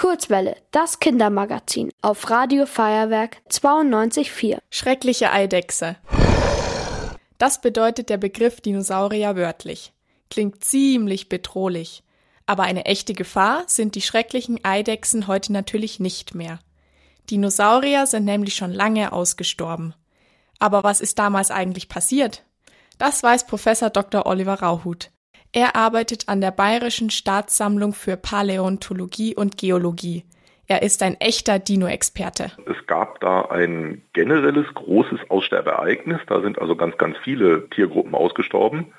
Kurzwelle, das Kindermagazin auf Radio Feuerwerk 92.4. Schreckliche Eidechse. Das bedeutet der Begriff Dinosaurier wörtlich. Klingt ziemlich bedrohlich. Aber eine echte Gefahr sind die schrecklichen Eidechsen heute natürlich nicht mehr. Dinosaurier sind nämlich schon lange ausgestorben. Aber was ist damals eigentlich passiert? Das weiß Professor Dr. Oliver Rauhut. Er arbeitet an der Bayerischen Staatssammlung für Paläontologie und Geologie. Er ist ein echter Dino-Experte. Es gab da ein generelles großes Aussterbeereignis. Da sind also ganz, ganz viele Tiergruppen ausgestorben.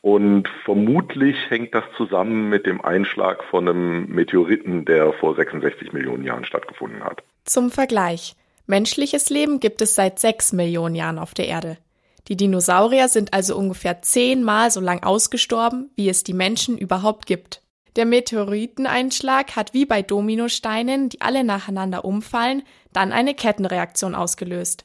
Und vermutlich hängt das zusammen mit dem Einschlag von einem Meteoriten, der vor 66 Millionen Jahren stattgefunden hat. Zum Vergleich. Menschliches Leben gibt es seit 6 Millionen Jahren auf der Erde. Die Dinosaurier sind also ungefähr zehnmal so lang ausgestorben, wie es die Menschen überhaupt gibt. Der Meteoriteneinschlag hat wie bei Dominosteinen, die alle nacheinander umfallen, dann eine Kettenreaktion ausgelöst.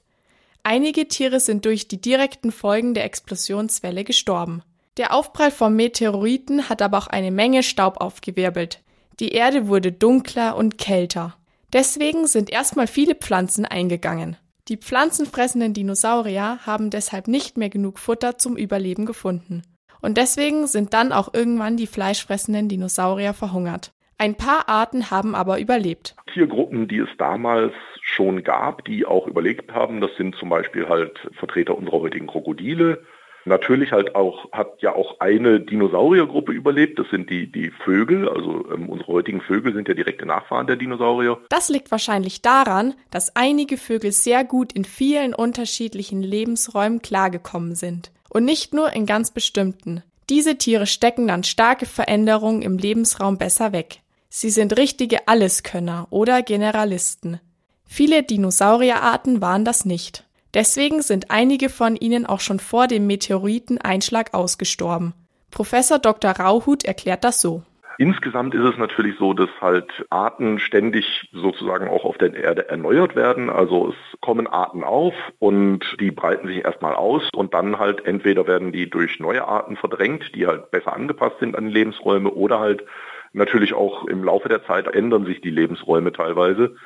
Einige Tiere sind durch die direkten Folgen der Explosionswelle gestorben. Der Aufprall vom Meteoriten hat aber auch eine Menge Staub aufgewirbelt. Die Erde wurde dunkler und kälter. Deswegen sind erstmal viele Pflanzen eingegangen. Die pflanzenfressenden Dinosaurier haben deshalb nicht mehr genug Futter zum Überleben gefunden. Und deswegen sind dann auch irgendwann die fleischfressenden Dinosaurier verhungert. Ein paar Arten haben aber überlebt. Tiergruppen, die es damals schon gab, die auch überlebt haben, das sind zum Beispiel halt Vertreter unserer heutigen Krokodile, Natürlich halt auch, hat ja auch eine Dinosauriergruppe überlebt. Das sind die, die Vögel. Also ähm, unsere heutigen Vögel sind ja direkte Nachfahren der Dinosaurier. Das liegt wahrscheinlich daran, dass einige Vögel sehr gut in vielen unterschiedlichen Lebensräumen klargekommen sind. Und nicht nur in ganz bestimmten. Diese Tiere stecken dann starke Veränderungen im Lebensraum besser weg. Sie sind richtige Alleskönner oder Generalisten. Viele Dinosaurierarten waren das nicht. Deswegen sind einige von ihnen auch schon vor dem Meteoriteneinschlag ausgestorben. Professor Dr. Rauhut erklärt das so. Insgesamt ist es natürlich so, dass halt Arten ständig sozusagen auch auf der Erde erneuert werden. Also es kommen Arten auf und die breiten sich erstmal aus und dann halt entweder werden die durch neue Arten verdrängt, die halt besser angepasst sind an die Lebensräume oder halt natürlich auch im Laufe der Zeit ändern sich die Lebensräume teilweise.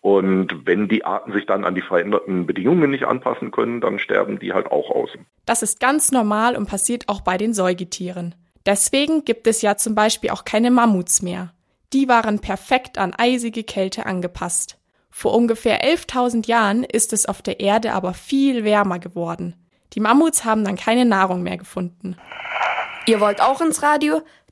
Und wenn die Arten sich dann an die veränderten Bedingungen nicht anpassen können, dann sterben die halt auch aus. Das ist ganz normal und passiert auch bei den Säugetieren. Deswegen gibt es ja zum Beispiel auch keine Mammuts mehr. Die waren perfekt an eisige Kälte angepasst. Vor ungefähr 11.000 Jahren ist es auf der Erde aber viel wärmer geworden. Die Mammuts haben dann keine Nahrung mehr gefunden. Ihr wollt auch ins Radio?